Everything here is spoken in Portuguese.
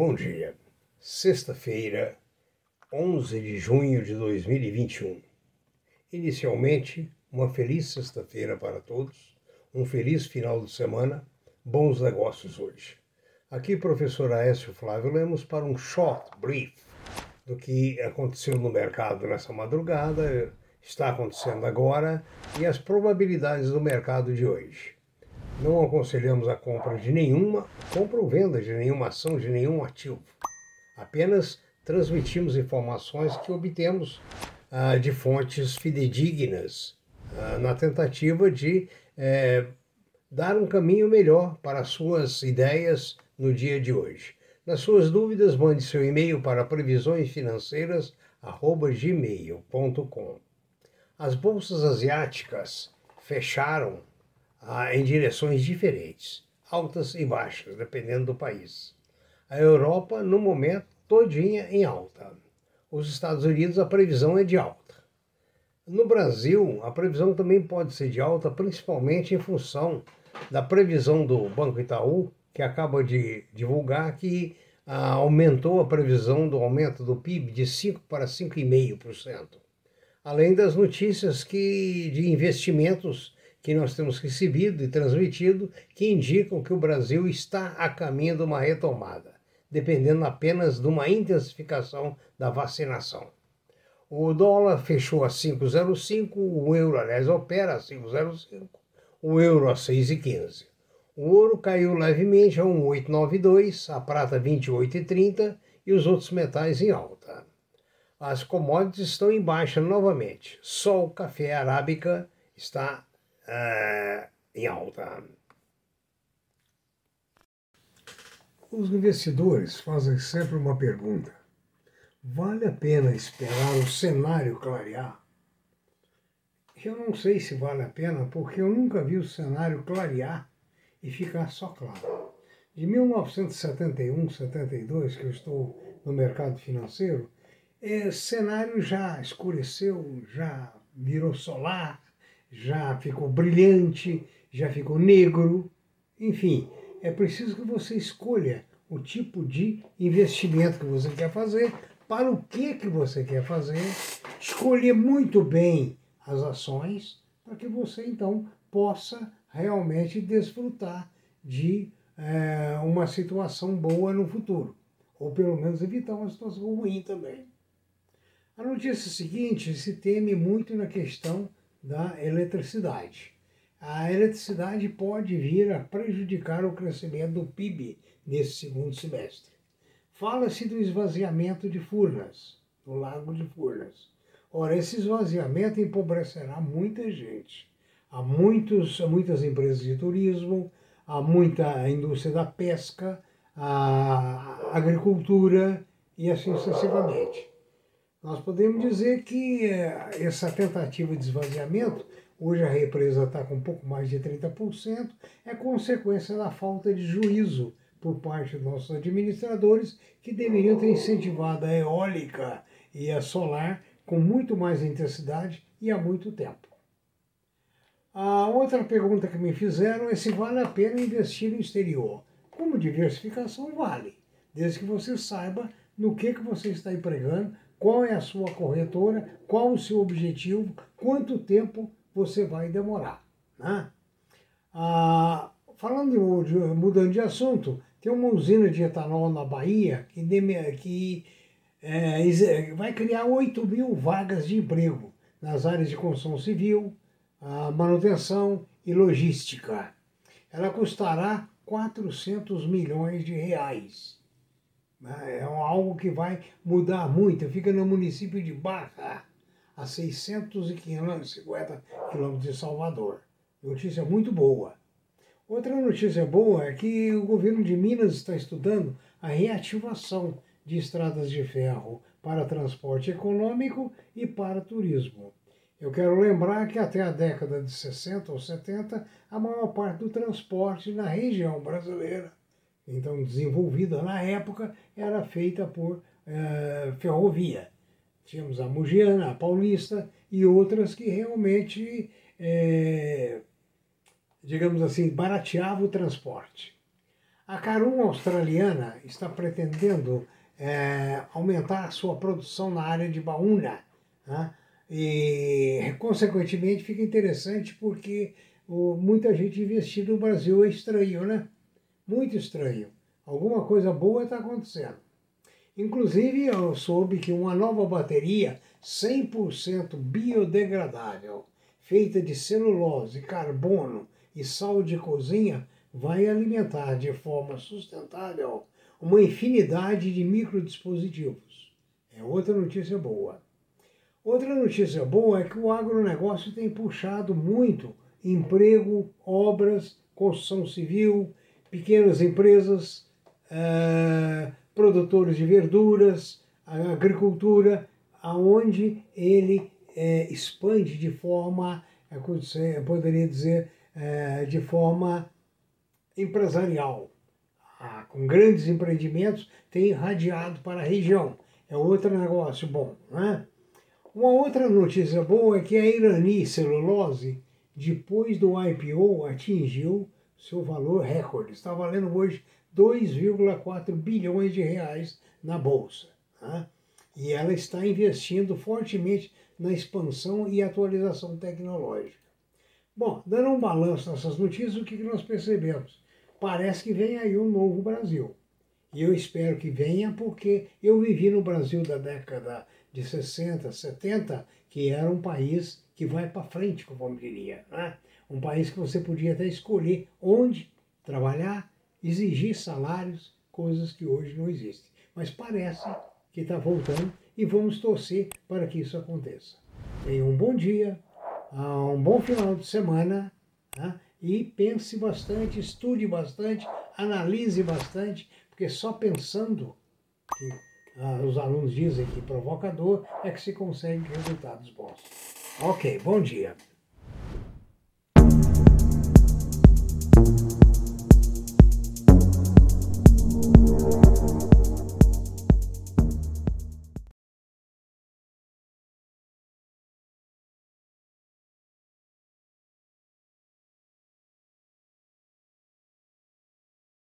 bom dia. Sexta-feira, 11 de junho de 2021. Inicialmente, uma feliz sexta-feira para todos, um feliz final de semana, bons negócios hoje. Aqui, professor Aécio Flávio Lemos, para um short brief do que aconteceu no mercado nessa madrugada, está acontecendo agora e as probabilidades do mercado de hoje. Não aconselhamos a compra de nenhuma, compra ou venda de nenhuma ação, de nenhum ativo. Apenas transmitimos informações que obtemos ah, de fontes fidedignas, ah, na tentativa de eh, dar um caminho melhor para as suas ideias no dia de hoje. Nas suas dúvidas, mande seu e-mail para previsõesfinanceiras.gmail.com. As bolsas asiáticas fecharam ah, em direções diferentes, altas e baixas, dependendo do país. A Europa, no momento, todinha em alta. Os Estados Unidos, a previsão é de alta. No Brasil, a previsão também pode ser de alta, principalmente em função da previsão do Banco Itaú, que acaba de divulgar que ah, aumentou a previsão do aumento do PIB de 5 para 5,5%. Além das notícias que, de investimentos que nós temos recebido e transmitido que indicam que o Brasil está a caminho de uma retomada, dependendo apenas de uma intensificação da vacinação. O dólar fechou a 5,05, o euro, aliás, opera a 5,05, o euro a 6,15. O ouro caiu levemente a 1,892, a prata 28,30 e os outros metais em alta. As commodities estão em baixa novamente. Só o café arábica está uh, em alta. Os investidores fazem sempre uma pergunta: vale a pena esperar o cenário clarear? Eu não sei se vale a pena, porque eu nunca vi o cenário clarear e ficar só claro. De 1971, 72, que eu estou no mercado financeiro, é, cenário já escureceu, já virou solar, já ficou brilhante, já ficou negro. Enfim, é preciso que você escolha o tipo de investimento que você quer fazer, para o que, que você quer fazer, escolher muito bem as ações, para que você então possa realmente desfrutar de é, uma situação boa no futuro, ou pelo menos evitar uma situação ruim também. A notícia seguinte se teme muito na questão da eletricidade. A eletricidade pode vir a prejudicar o crescimento do PIB nesse segundo semestre. Fala-se do esvaziamento de Furnas, do Lago de Furnas. Ora, esse esvaziamento empobrecerá muita gente. Há, muitos, muitas empresas de turismo, há muita indústria da pesca, a agricultura e assim sucessivamente. Nós podemos dizer que eh, essa tentativa de esvaziamento, hoje a represa está com um pouco mais de 30%, é consequência da falta de juízo por parte dos nossos administradores, que deveriam ter incentivado a eólica e a solar com muito mais intensidade e há muito tempo. A outra pergunta que me fizeram é se vale a pena investir no exterior. Como diversificação, vale, desde que você saiba no que, que você está empregando, qual é a sua corretora, qual o seu objetivo, quanto tempo você vai demorar. Né? Ah, falando de, mudando de assunto, tem uma usina de etanol na Bahia que, que é, vai criar 8 mil vagas de emprego nas áreas de construção civil, manutenção e logística. Ela custará 400 milhões de reais. Né? É algo que vai mudar muito. Fica no município de Barra, a 650 quilômetros de Salvador. Notícia muito boa. Outra notícia boa é que o governo de Minas está estudando a reativação de estradas de ferro para transporte econômico e para turismo. Eu quero lembrar que até a década de 60 ou 70, a maior parte do transporte na região brasileira então desenvolvida na época, era feita por é, ferrovia. Tínhamos a Mugiana, a Paulista e outras que realmente, é, digamos assim, barateavam o transporte. A Carum australiana está pretendendo é, aumentar a sua produção na área de baúna. Né? E, consequentemente, fica interessante porque muita gente investindo no Brasil é estranho, né? Muito estranho. Alguma coisa boa está acontecendo. Inclusive, eu soube que uma nova bateria 100% biodegradável, feita de celulose, carbono e sal de cozinha, vai alimentar de forma sustentável uma infinidade de microdispositivos. É outra notícia boa. Outra notícia boa é que o agronegócio tem puxado muito emprego, obras, construção civil, pequenas empresas, eh, produtores de verduras, agricultura, aonde ele eh, expande de forma, eu poderia dizer, eh, de forma empresarial. Ah, com grandes empreendimentos, tem irradiado para a região. É outro negócio bom, né? Uma outra notícia boa é que a Irani Celulose, depois do IPO, atingiu seu valor recorde. Está valendo hoje 2,4 bilhões de reais na Bolsa. Né? E ela está investindo fortemente na expansão e atualização tecnológica. Bom, dando um balanço nessas notícias, o que nós percebemos? Parece que vem aí um novo Brasil. E eu espero que venha, porque eu vivi no Brasil da década de 60, 70, que era um país que vai para frente, como eu diria. Né? Um país que você podia até escolher onde trabalhar, exigir salários, coisas que hoje não existem. Mas parece que está voltando e vamos torcer para que isso aconteça. Tenha um bom dia, ah, um bom final de semana né? e pense bastante, estude bastante, analise bastante, porque só pensando que ah, os alunos dizem que provocador, é que se consegue resultados bons. Ok, bom dia.